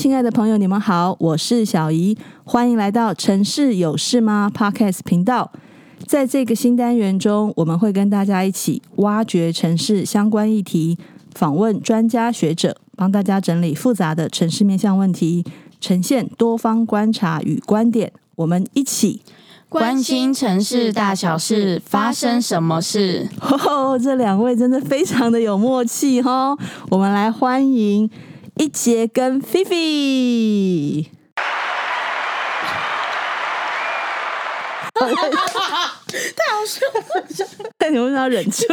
亲爱的朋友，你们好，我是小怡，欢迎来到《城市有事吗》Podcast 频道。在这个新单元中，我们会跟大家一起挖掘城市相关议题，访问专家学者，帮大家整理复杂的城市面向问题，呈现多方观察与观点。我们一起关心城市大小事，发生什么事？哦，这两位真的非常的有默契哈、哦！我们来欢迎。一杰跟菲菲，太好笑了！但你为什么要忍住？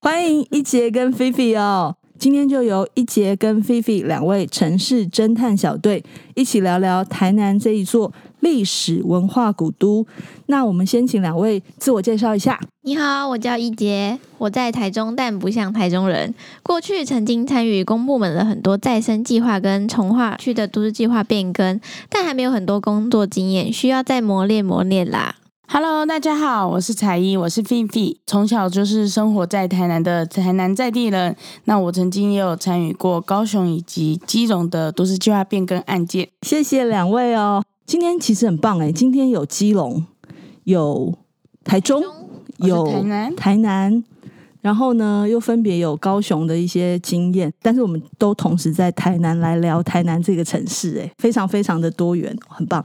欢迎一杰跟菲菲哦！今天就由一杰跟菲菲两位城市侦探小队一起聊聊台南这一座历史文化古都。那我们先请两位自我介绍一下。你好，我叫一杰，我在台中，但不像台中人。过去曾经参与公部门的很多再生计划跟重划区的都市计划变更，但还没有很多工作经验，需要再磨练磨练啦。Hello，大家好，我是彩衣，我是菲菲，从小就是生活在台南的台南在地人。那我曾经也有参与过高雄以及基隆的都市计划变更案件。谢谢两位哦，今天其实很棒哎，今天有基隆，有台中，有台南，台南，然后呢又分别有高雄的一些经验，但是我们都同时在台南来聊台南这个城市，诶，非常非常的多元，很棒。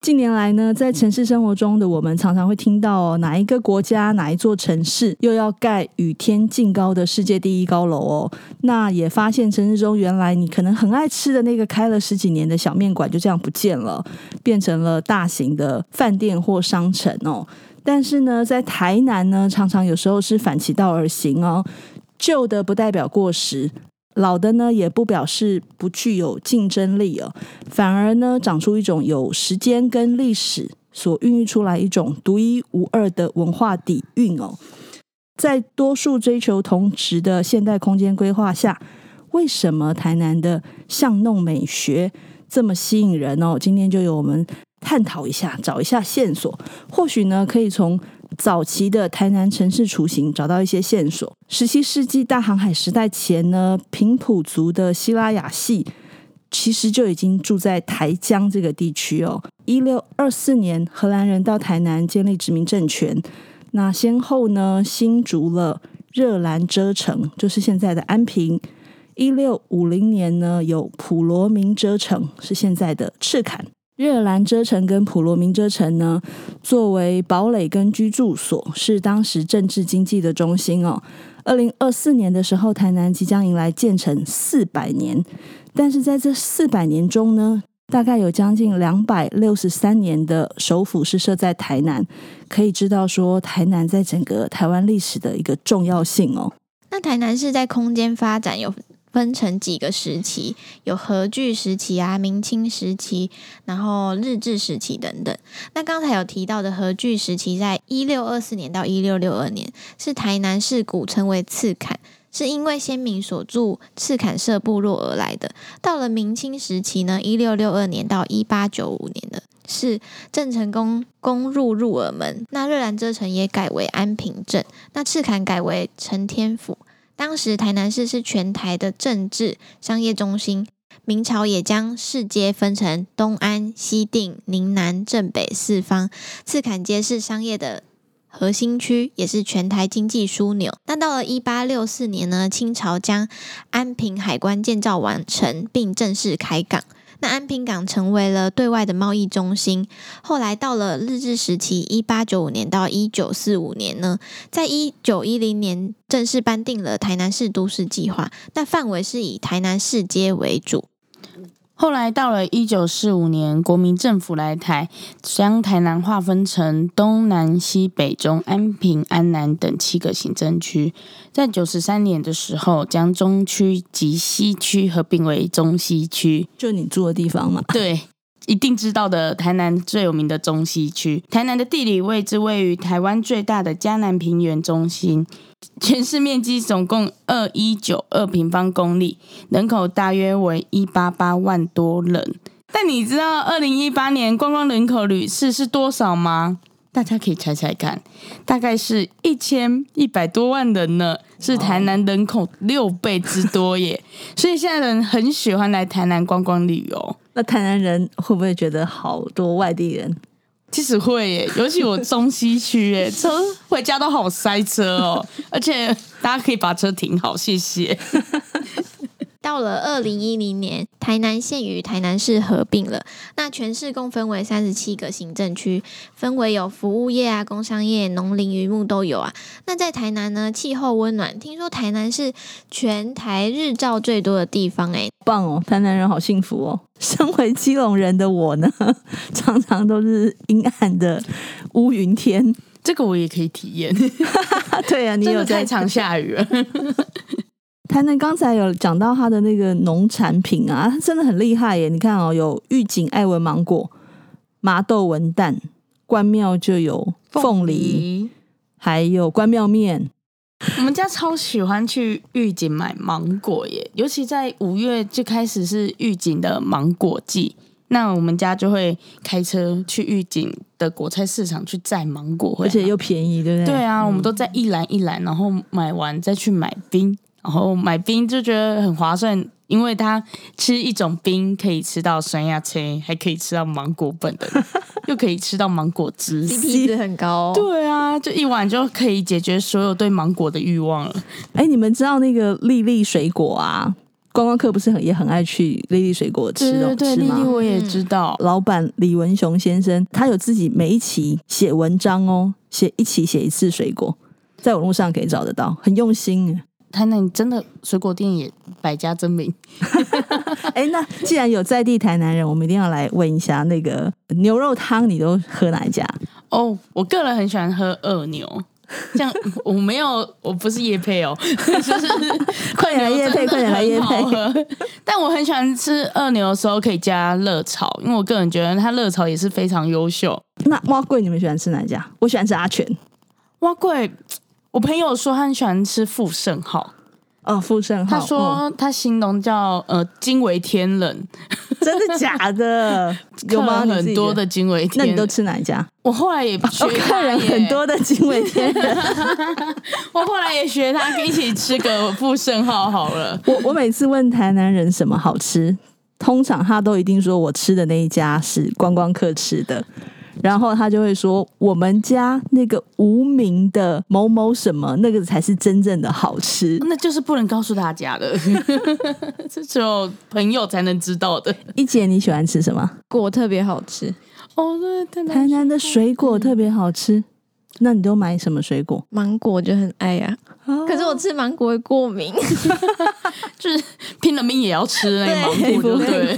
近年来呢，在城市生活中的我们常常会听到哦，哪一个国家、哪一座城市又要盖雨天净高的世界第一高楼哦。那也发现城市中原来你可能很爱吃的那个开了十几年的小面馆就这样不见了，变成了大型的饭店或商城哦。但是呢，在台南呢，常常有时候是反其道而行哦，旧的不代表过时。老的呢，也不表示不具有竞争力哦，反而呢，长出一种有时间跟历史所孕育出来一种独一无二的文化底蕴哦。在多数追求同质的现代空间规划下，为什么台南的巷弄美学这么吸引人哦？今天就由我们探讨一下，找一下线索，或许呢，可以从。早期的台南城市雏形找到一些线索。十七世纪大航海时代前呢，平埔族的西拉雅系其实就已经住在台江这个地区哦。一六二四年，荷兰人到台南建立殖民政权，那先后呢新竹了热兰遮城，就是现在的安平。一六五零年呢，有普罗民遮城，是现在的赤坎。热兰遮城跟普罗民遮城呢，作为堡垒跟居住所，是当时政治经济的中心哦。二零二四年的时候，台南即将迎来建成四百年，但是在这四百年中呢，大概有将近两百六十三年的首府是设在台南，可以知道说台南在整个台湾历史的一个重要性哦。那台南是在空间发展有分成几个时期，有荷据时期啊、明清时期，然后日治时期等等。那刚才有提到的荷据时期，在一六二四年到一六六二年，是台南市古称为赤坎，是因为先民所住赤坎社部落而来的。到了明清时期呢，一六六二年到一八九五年的是郑成功攻入入耳门，那热兰遮城也改为安平镇，那赤坎改为承天府。当时台南市是全台的政治商业中心，明朝也将市街分成东安、西定、宁南、正北四方，赤坎街是商业的核心区，也是全台经济枢纽。但到了一八六四年呢，清朝将安平海关建造完成，并正式开港。那安平港成为了对外的贸易中心。后来到了日治时期，一八九五年到一九四五年呢，在一九一零年正式颁定了台南市都市计划，那范围是以台南市街为主。后来到了一九四五年，国民政府来台，将台南划分成东南西北中安平安南等七个行政区。在九十三年的时候，将中区及西区合并为中西区，就你住的地方嘛？对。一定知道的，台南最有名的中西区。台南的地理位置位于台湾最大的嘉南平原中心，全市面积总共二一九二平方公里，人口大约为一八八万多人。但你知道二零一八年观光人口旅次是多少吗？大家可以猜猜看，大概是一千一百多万人呢，是台南人口六倍之多耶。所以现在人很喜欢来台南观光旅游。那台南人会不会觉得好多外地人？其实会耶，尤其我中西区耶，车回家都好塞车哦。而且大家可以把车停好，谢谢。到了二零一零年，台南县与台南市合并了。那全市共分为三十七个行政区，分为有服务业啊、工商业、农林渔牧都有啊。那在台南呢，气候温暖，听说台南是全台日照最多的地方，哎，棒哦！台南人好幸福哦。身为基隆人的我呢，常常都是阴暗的乌云天，这个我也可以体验。对啊，你有在太常下雨了。台南刚才有讲到他的那个农产品啊，真的很厉害耶！你看哦，有玉井爱文芒果、麻豆文旦，关庙就有凤梨，还有关庙面。我们家超喜欢去玉井买芒果耶，尤其在五月就开始是玉井的芒果季，那我们家就会开车去玉井的果菜市场去摘芒果，而且又便宜，对不对？对啊，我们都在一篮一篮，然后买完再去买冰。然后买冰就觉得很划算，因为它吃一种冰可以吃到酸亚青，还可以吃到芒果本的，又可以吃到芒果汁，CP 值很高哦。对啊，就一碗就可以解决所有对芒果的欲望了。哎，你们知道那个丽丽水果啊？观光客不是很也很爱去丽丽水果吃哦？对对对，粒粒我也知道。老板李文雄先生，他有自己每一期写文章哦，写一期写一次水果，在网络上可以找得到，很用心。台南真的水果店也百家争鸣。哎，那既然有在地台南人，我们一定要来问一下，那个牛肉汤你都喝哪一家？哦，我个人很喜欢喝二牛，这样 我没有，我不是叶配哦，就是快点来叶配，快点来叶配。但我很喜欢吃二牛的时候可以加热炒，因为我个人觉得它热炒也是非常优秀。那蛙贵你们喜欢吃哪一家？我喜欢吃阿全碗粿。我朋友说他很喜欢吃富盛号哦，富盛号。他说他形容叫呃惊为天人，真的假的？有吗？很多的惊为天人，那你都吃哪一家？我后来也学客人很多的惊为天人，我后来也学他一起吃个富盛号好了。我我每次问台南人什么好吃，通常他都一定说我吃的那一家是观光客吃的。然后他就会说：“我们家那个无名的某某什么，那个才是真正的好吃。”那就是不能告诉大家的，这只有朋友才能知道的。一姐，你喜欢吃什么？果特别好吃哦，对，台南的水果特别好吃。那你都买什么水果？芒果就很爱呀、啊，可是我吃芒果会过敏，就是拼了命也要吃那个芒果，对不对。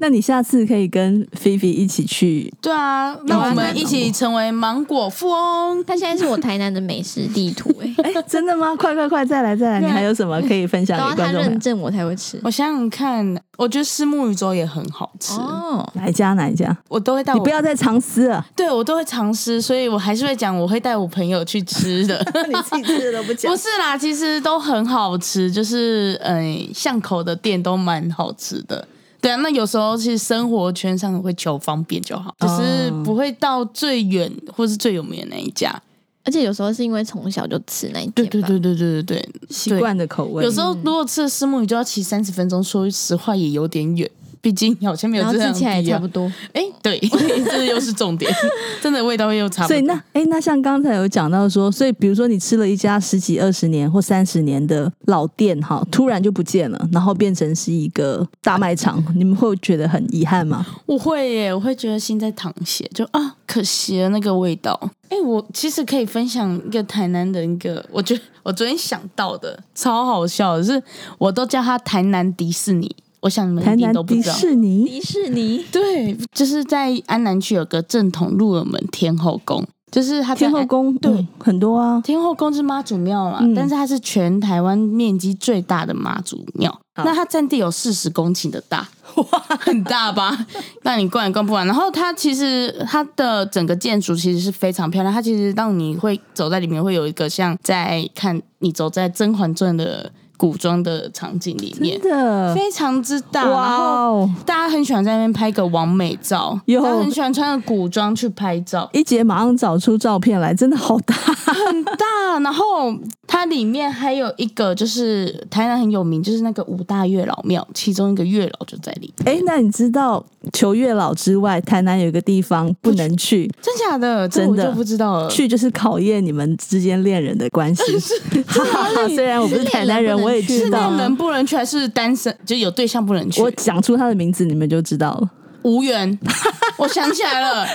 那你下次可以跟菲菲一起去。对啊，那我们一起成为芒果富翁。他现在是我台南的美食地图、欸，哎 哎，真的吗？快快快，再来再来！你还有什么可以分享给 观众？他认证我才会吃。我想想看，我觉得虱目鱼粥也很好吃。哦，哪一家？哪一家？我都会带。你不要再藏私了。对，我都会藏私，所以我还是会讲，我会带我朋友去吃的。你自己吃的都不讲？不是啦，其实都很好吃，就是嗯，巷口的店都蛮好吃的。对啊，那有时候其实生活圈上会求方便就好，只是不会到最远或是最有名的那一家。而且有时候是因为从小就吃那一家，对对对对对对对，习惯的口味。有时候如果吃了虱目鱼就要骑三十分钟，说实话也有点远。毕竟好像没有这样，然后吃起来也差不多。哎，对，这又是重点，真的味道又差不多。所以那哎，那像刚才有讲到说，所以比如说你吃了一家十几二十年或三十年的老店哈，突然就不见了，然后变成是一个大卖场，你们会觉得很遗憾吗？我会耶，我会觉得心在淌血，就啊，可惜了那个味道。哎，我其实可以分享一个台南的一个，我觉得我昨天想到的超好笑的是，我都叫它台南迪士尼。我想你们一定都不知道，迪士尼，迪士尼，对，就是在安南区有个正统鹿耳门天后宫，就是它天后宫，对、嗯，很多啊，天后宫是妈祖庙嘛，嗯、但是它是全台湾面积最大的妈祖庙，嗯、那它占地有四十公顷的大，哇，很大吧？那你逛也逛不完。然后它其实它的整个建筑其实是非常漂亮，它其实让你会走在里面，会有一个像在看你走在《甄嬛传》的。古装的场景里面，真的非常之大。哇哦！大家很喜欢在那边拍个完美照，有很喜欢穿个古装去拍照。一姐马上找出照片来，真的好大，很大。然后它里面还有一个，就是台南很有名，就是那个五大月老庙，其中一个月老就在里面。哎，那你知道求月老之外，台南有一个地方不能去？真假的？真的不知道了。去就是考验你们之间恋人的关系。哈哈虽然我不是台南人，我也知道。能不能去还是单身？就有对象不能去。我讲出他的名字，你们就知道了。无缘，我想起来了，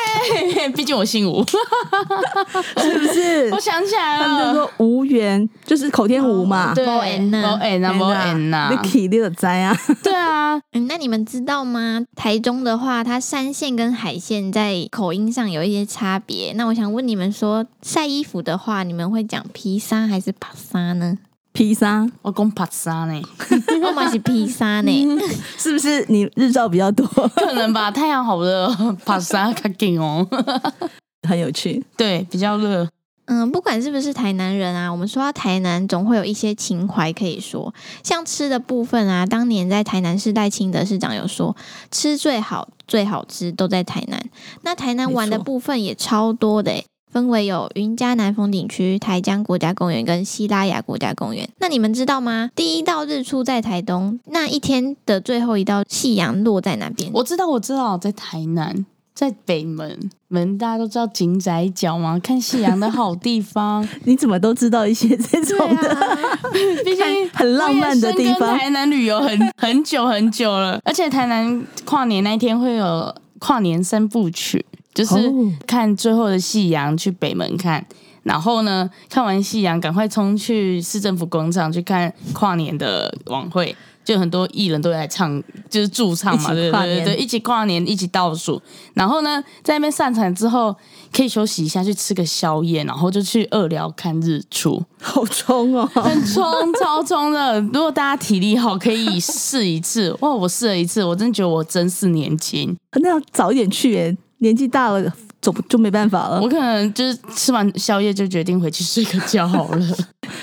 毕竟我姓吴，是不是？我想起来了，他们就说无缘，就是口天吴嘛，对，无缘呐，无缘呐，无缘呐，你起你就知啊，对啊，嗯，那你们知道吗？台中的话，它山线跟海线在口音上有一些差别。那我想问你们说，晒衣服的话，你们会讲披萨还是帕萨呢？披萨，我讲帕萨呢，我嘛是披萨呢，是不是？你日照比较多，可能吧？太阳好热，帕萨卡紧哦，很有趣，对，比较热。嗯，不管是不是台南人啊，我们说到台南，总会有一些情怀可以说。像吃的部分啊，当年在台南市代清德市长有说，吃最好、最好吃都在台南。那台南玩的部分也超多的诶。分为有云嘉南风景区、台江国家公园跟西拉雅国家公园。那你们知道吗？第一道日出在台东，那一天的最后一道夕阳落在哪边？我知道，我知道，在台南，在北门。门大家都知道井仔角吗？看夕阳的好地方。你怎么都知道一些这种的？啊、毕竟很浪漫的地方。台南旅游很很久很久了，而且台南跨年那一天会有跨年三部曲。就是看最后的夕阳，去北门看，然后呢，看完夕阳，赶快冲去市政府广场去看跨年的晚会，就很多艺人都来唱，就是驻唱嘛，对对对对，一起跨年，一起倒数，然后呢，在那边散场之后，可以休息一下，去吃个宵夜，然后就去二寮看日出，好冲哦，很冲，超冲的。如果大家体力好，可以试一次。哇，我试了一次，我真的觉得我真是年轻，那要早一点去耶。年纪大了，总就没办法了。我可能就是吃完宵夜就决定回去睡个觉好了。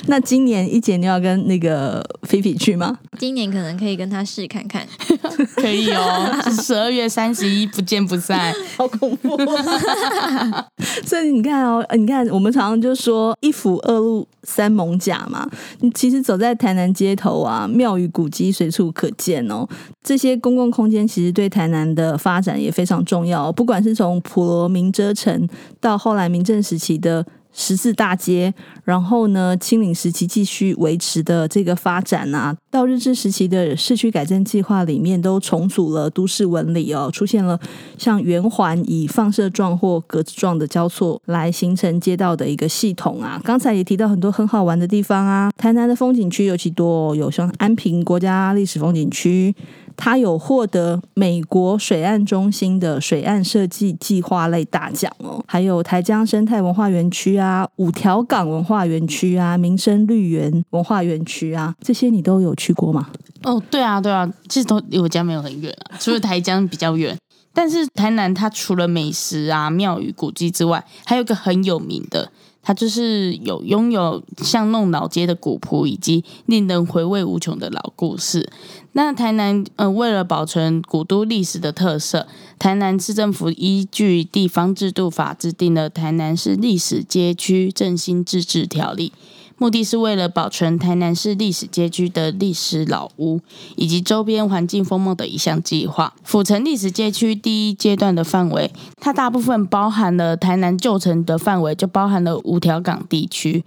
那今年一姐你要跟那个菲菲去吗？今年可能可以跟他试看看，可以哦。十二月三十一不见不散，好恐怖。所以你看哦，你看我们常常就说一府二路三艋甲嘛。你其实走在台南街头啊，庙宇古迹随处可见哦。这些公共空间其实对台南的发展也非常重要。不管是从普罗民遮城到后来明政时期的。十字大街，然后呢，清领时期继续维持的这个发展啊，到日治时期的市区改正计划里面，都重组了都市纹理哦，出现了像圆环以放射状或格子状的交错来形成街道的一个系统啊。刚才也提到很多很好玩的地方啊，台南的风景区尤其多，有像安平国家历史风景区。它有获得美国水岸中心的水岸设计计划类大奖哦，还有台江生态文化园区啊、五条港文化园区啊、民生绿园文化园区啊，这些你都有去过吗？哦，对啊，对啊，其实都离我家没有很远啊，除了台江比较远。但是台南它除了美食啊、庙宇古迹之外，还有一个很有名的。它就是有拥有像弄老街的古朴，以及令人回味无穷的老故事。那台南，呃，为了保存古都历史的特色，台南市政府依据地方制度法制定了《台南市历史街区振兴自治条例》。目的是为了保存台南市历史街区的历史老屋以及周边环境风貌的一项计划。府城历史街区第一阶段的范围，它大部分包含了台南旧城的范围，就包含了五条港地区。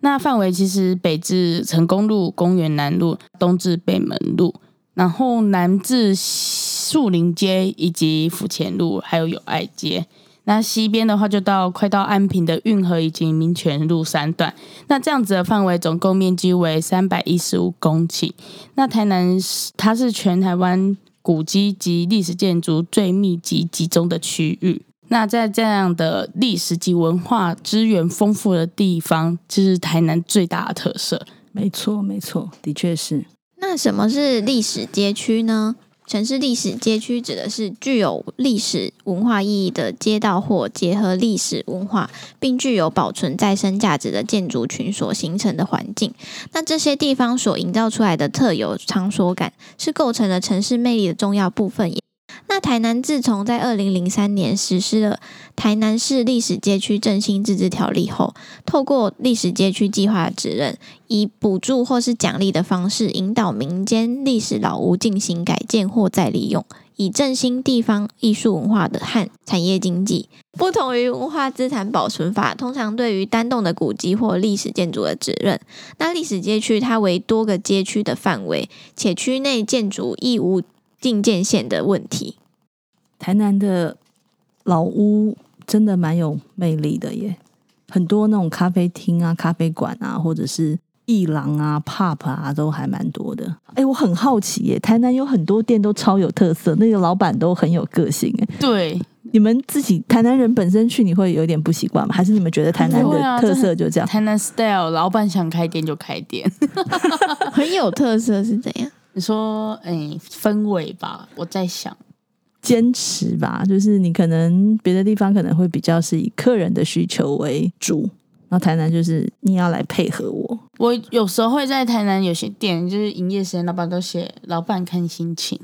那范围其实北至成功路、公园南路，东至北门路，然后南至树林街以及府前路，还有友爱街。那西边的话，就到快到安平的运河以及民权路三段。那这样子的范围，总共面积为三百一十五公顷。那台南它是全台湾古迹及历史建筑最密集集中的区域。那在这样的历史及文化资源丰富的地方，这是台南最大的特色。没错，没错，的确是。那什么是历史街区呢？城市历史街区指的是具有历史文化意义的街道或结合历史文化，并具有保存再生价值的建筑群所形成的环境。那这些地方所营造出来的特有场所感，是构成了城市魅力的重要部分。那台南自从在二零零三年实施了台南市历史街区振兴自治条例后，透过历史街区计划指认，以补助或是奖励的方式，引导民间历史老屋进行改建或再利用，以振兴地方艺术文化的和产业经济。不同于文化资产保存法，通常对于单栋的古迹或历史建筑的指认，那历史街区它为多个街区的范围，且区内建筑亦无禁建线的问题。台南的老屋真的蛮有魅力的耶，很多那种咖啡厅啊、咖啡馆啊，或者是艺廊啊、pub 啊，都还蛮多的。哎，我很好奇耶，台南有很多店都超有特色，那个老板都很有个性。哎，对，你们自己台南人本身去，你会有点不习惯吗？还是你们觉得台南的特色就这样？啊、台南 style，老板想开店就开店，很有特色是怎样？你说，哎，氛围吧，我在想。坚持吧，就是你可能别的地方可能会比较是以客人的需求为主，然后台南就是你要来配合我。我有时候会在台南有些店，就是营业时间，老板都写“老板看心情”，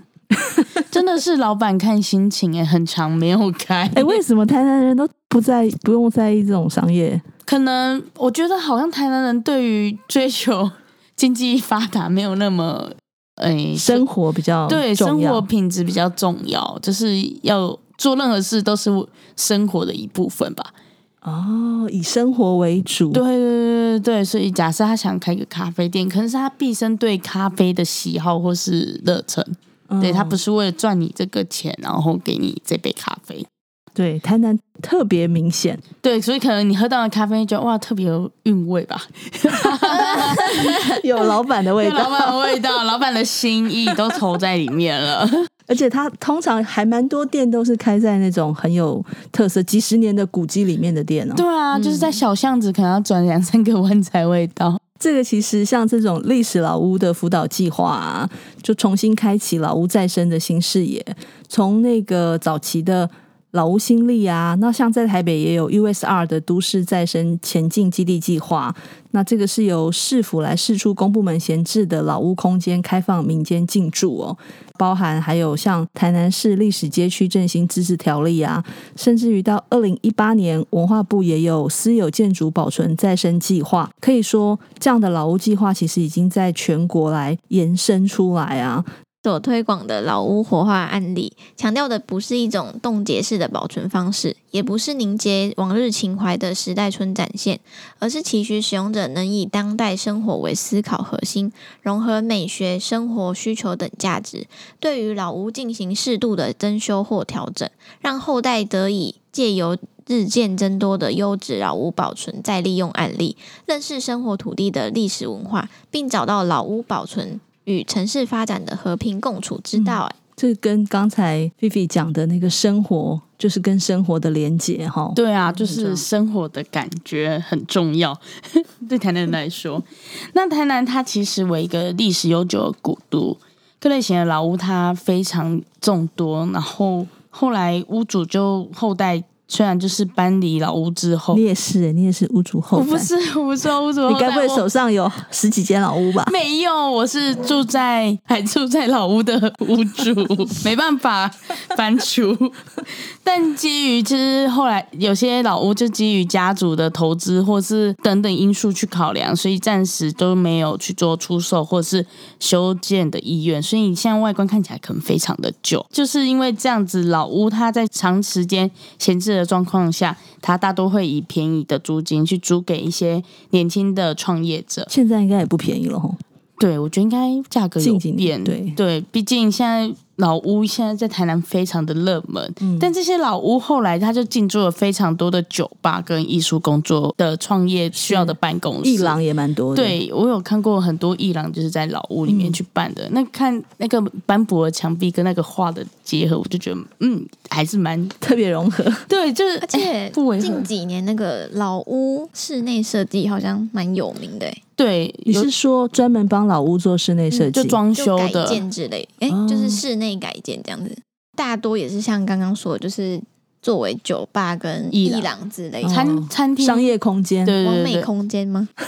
真的是老板看心情哎，很长没有开 哎，为什么台南人都不在不用在意这种商业？可能我觉得好像台南人对于追求经济发达没有那么。哎，生活比较对，生活品质比较重要，就是要做任何事都是生活的一部分吧。哦，以生活为主。对对对对，所以假设他想开个咖啡店，可能是他毕生对咖啡的喜好或是热忱，嗯、对他不是为了赚你这个钱，然后给你这杯咖啡。对，台南特别明显，对，所以可能你喝到的咖啡就哇特别有韵味吧，有老板的味道，老板的味道，老板的心意都投在里面了。而且他通常还蛮多店都是开在那种很有特色、几十年的古迹里面的店哦。对啊，就是在小巷子可能要转两三个弯才会到。嗯。这个其实像这种历史老屋的辅导计划啊，就重新开启老屋再生的新视野，从那个早期的。老屋新力啊，那像在台北也有 USR 的都市再生前进基地计划，那这个是由市府来释出公部门闲置的老屋空间，开放民间进驻哦，包含还有像台南市历史街区振兴自治条例啊，甚至于到二零一八年文化部也有私有建筑保存再生计划，可以说这样的老屋计划其实已经在全国来延伸出来啊。所推广的老屋活化案例，强调的不是一种冻结式的保存方式，也不是凝结往日情怀的时代村展现，而是期许使用者能以当代生活为思考核心，融合美学、生活需求等价值，对于老屋进行适度的增修或调整，让后代得以借由日渐增多的优质老屋保存再利用案例，认识生活土地的历史文化，并找到老屋保存。与城市发展的和平共处之道，哎、嗯，这跟刚才菲菲讲的那个生活，就是跟生活的连结，哈。对啊，就是生活的感觉很重要。对台南人来说，那台南它其实为一个历史悠久的古都，各类型的老屋它非常众多，然后后来屋主就后代。虽然就是搬离老屋之后，你也是、欸，你也是屋主后。我不是，我不是屋主后。你该不会手上有十几间老屋吧？没有，我是住在还住在老屋的屋主，没办法搬出。但基于其实后来有些老屋就基于家族的投资或是等等因素去考量，所以暂时都没有去做出售或是修建的意愿。所以你现在外观看起来可能非常的旧，就是因为这样子，老屋它在长时间闲置的状况下，他大多会以便宜的租金去租给一些年轻的创业者。现在应该也不便宜了吼，对，我觉得应该价格有变。对对，毕竟现在。老屋现在在台南非常的热门，嗯，但这些老屋后来他就进驻了非常多的酒吧跟艺术工作的创业需要的办公室，艺廊也蛮多的。对，我有看过很多艺廊就是在老屋里面去办的。嗯、那看那个斑驳的墙壁跟那个画的结合，我就觉得嗯，还是蛮特别融合。对，就是而且近几年那个老屋室内设计好像蛮有名的。对，你是说专门帮老屋做室内设计、就装修的改建之类？哎、欸，就是室内改建这样子，大多也是像刚刚说的，就是。作为酒吧跟艺廊之类的餐餐厅、商业空间，对完美空间吗？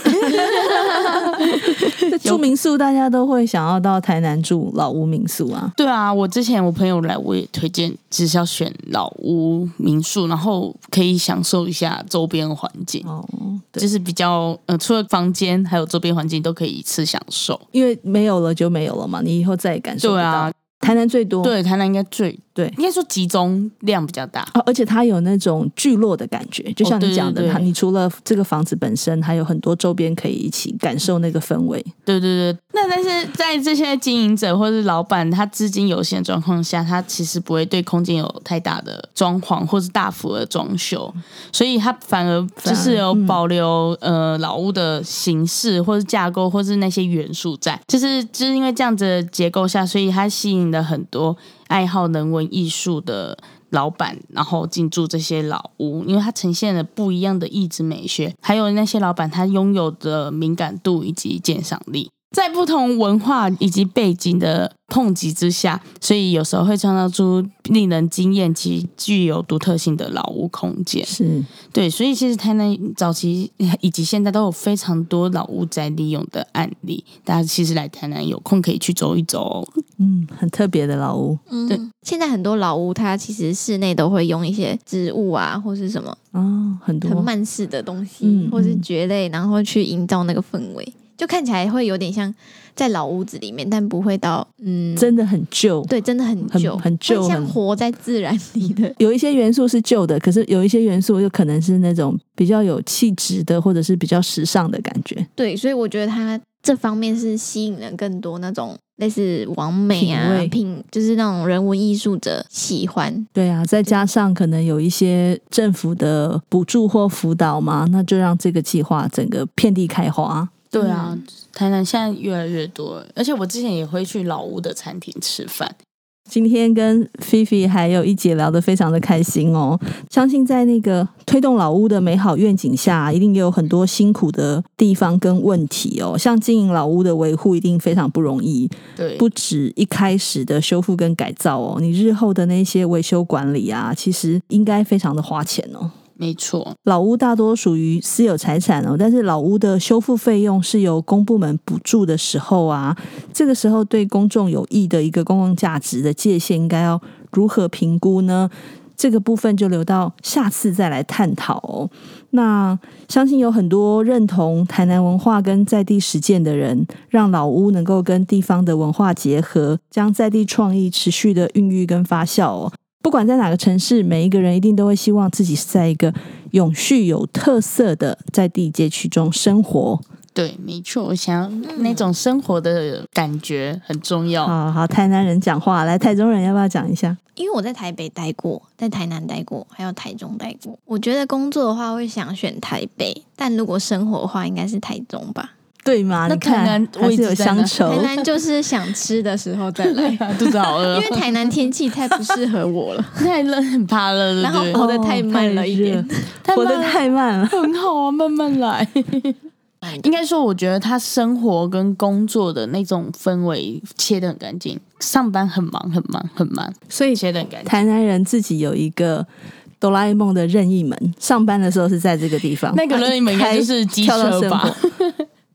住民宿大家都会想要到台南住老屋民宿啊。对啊，我之前我朋友来，我也推荐，只是要选老屋民宿，然后可以享受一下周边环境。哦，就是比较呃，除了房间，还有周边环境都可以一次享受。因为没有了就没有了嘛，你以后再也感受不到。对啊，台南最多，对，台南应该最。对，应该说集中量比较大，哦，而且它有那种聚落的感觉，就像你讲的，你除了这个房子本身，还有很多周边可以一起感受那个氛围。对对对，那但是在这些经营者或是老板他资金有限的状况下，他其实不会对空间有太大的装潢或是大幅的装修，所以他反而就是有保留、呃老屋的形式或是架构或是那些元素在，就是就是因为这样子的结构下，所以它吸引了很多。爱好人文艺术的老板，然后进驻这些老屋，因为它呈现了不一样的意志美学，还有那些老板他拥有的敏感度以及鉴赏力。在不同文化以及背景的碰击之下，所以有时候会创造出令人惊艳及具有独特性的老屋空间。是对，所以其实台南早期以及现在都有非常多老屋在利用的案例。大家其实来台南有空可以去走一走哦。嗯，很特别的老屋。嗯，对，现在很多老屋它其实室内都会用一些植物啊，或是什么哦，很多很慢式的东西，嗯、或是蕨类，然后去营造那个氛围。就看起来会有点像在老屋子里面，但不会到嗯，真的很旧。对，真的很旧，很旧，像活在自然里的。有一些元素是旧的，可是有一些元素又可能是那种比较有气质的，或者是比较时尚的感觉。对，所以我觉得它这方面是吸引了更多那种类似网美啊品，品，就是那种人文艺术者喜欢。对啊，再加上可能有一些政府的补助或辅导嘛，那就让这个计划整个遍地开花。对啊，台南现在越来越多，而且我之前也会去老屋的餐厅吃饭。今天跟菲菲还有一姐聊得非常的开心哦，相信在那个推动老屋的美好愿景下，一定也有很多辛苦的地方跟问题哦。像经营老屋的维护，一定非常不容易。对，不止一开始的修复跟改造哦，你日后的那些维修管理啊，其实应该非常的花钱哦。没错，老屋大多属于私有财产哦，但是老屋的修复费用是由公部门补助的时候啊，这个时候对公众有益的一个公共价值的界限，应该要如何评估呢？这个部分就留到下次再来探讨哦。那相信有很多认同台南文化跟在地实践的人，让老屋能够跟地方的文化结合，将在地创意持续的孕育跟发酵哦。不管在哪个城市，每一个人一定都会希望自己是在一个永续、有特色的在地街区中生活。对，没错，我想要那种生活的感觉很重要。好好，台南人讲话，来，台中人要不要讲一下？因为我在台北待过，在台南待过，还有台中待过。我觉得工作的话会想选台北，但如果生活的话，应该是台中吧。对吗？那台南还是有乡愁。台南就是想吃的时候再来，肚子好饿。因为台南天气太不适合我了，太冷，很怕热，然后活得太慢了一点，活得太慢了，很好啊，慢慢来。应该说，我觉得他生活跟工作的那种氛围切得很干净，上班很忙，很忙，很忙，所以切得很干净。台南人自己有一个哆啦 A 梦的任意门，上班的时候是在这个地方，那个任意门应该就是机车吧。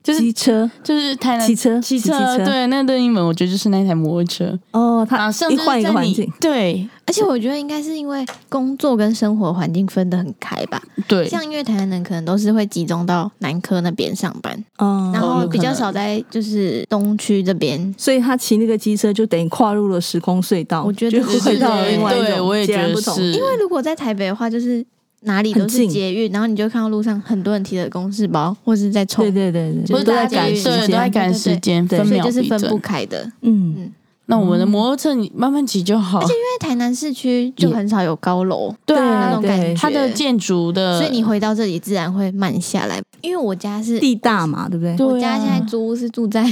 就是机车，就是台南骑车，骑车，对，那个任意门，我觉得就是那台摩托车。哦，它一换一个环境，对，而且我觉得应该是因为工作跟生活环境分得很开吧。对，像因为台南人可能都是会集中到南科那边上班，哦，然后比较少在就是东区这边，所以他骑那个机车就等于跨入了时空隧道。我觉得是回到了另外一种截然不同。因为如果在台北的话，就是。哪里都是捷运，然后你就看到路上很多人提着公事包，或是在冲，对对对对，就是都在赶时间，都在赶时间，分秒就是分不开的。嗯。嗯，那我们的摩托车你慢慢骑就好。而且因为台南市区就很少有高楼，对那种感觉，它的建筑的，所以你回到这里自然会慢下来。因为我家是地大嘛，对不对？我家现在租屋是住在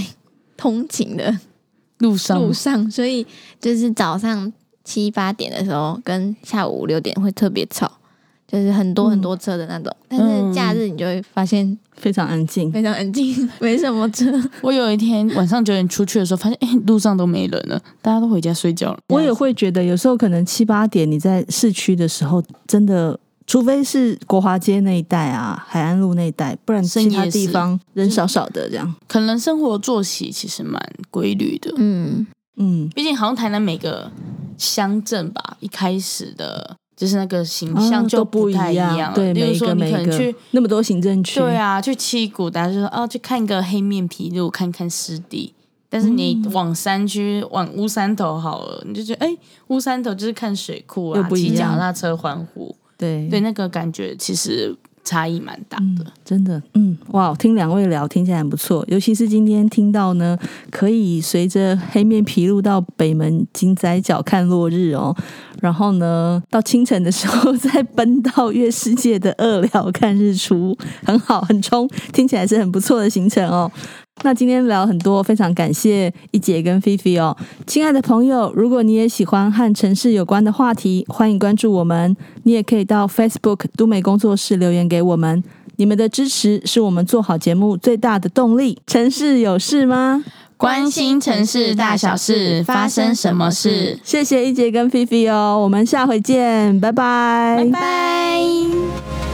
通勤的路上，路上，所以就是早上七八点的时候跟下午五六点会特别吵。就是很多很多车的那种。嗯、但是假日你就会发现非常安静，非常安静，没什么车。我有一天晚上九点出去的时候，发现哎，路上都没人了，大家都回家睡觉了。我也会觉得有时候可能七八点你在市区的时候，真的。除非是国华街那一带啊，海岸路那一带，不然其他地方人少少的这样。可能生活作息其实蛮规律的，嗯嗯。毕竟好像台南每个乡镇吧，一开始的就是那个形象就不太一样。啊、对，比如说你可能去那么多行政区，对啊，去七股，大家就说哦，去看个黑面琵鹭，看看湿地。但是你往山区，往乌山头好了，你就觉得哎，乌山头就是看水库啊，骑脚踏车环湖。对对，那个感觉其实差异蛮大的，真的，嗯，哇，听两位聊，听起来很不错，尤其是今天听到呢，可以随着黑面皮鹭到北门金仔角看落日哦，然后呢，到清晨的时候再奔到月世界的二寮看日出，很好，很冲，听起来是很不错的行程哦。那今天聊很多，非常感谢一姐跟菲菲哦，亲爱的朋友，如果你也喜欢和城市有关的话题，欢迎关注我们。你也可以到 Facebook 都美工作室留言给我们，你们的支持是我们做好节目最大的动力。城市有事吗？关心城市大小事，发生什么事？谢谢一姐跟菲菲哦，我们下回见，拜拜，拜拜。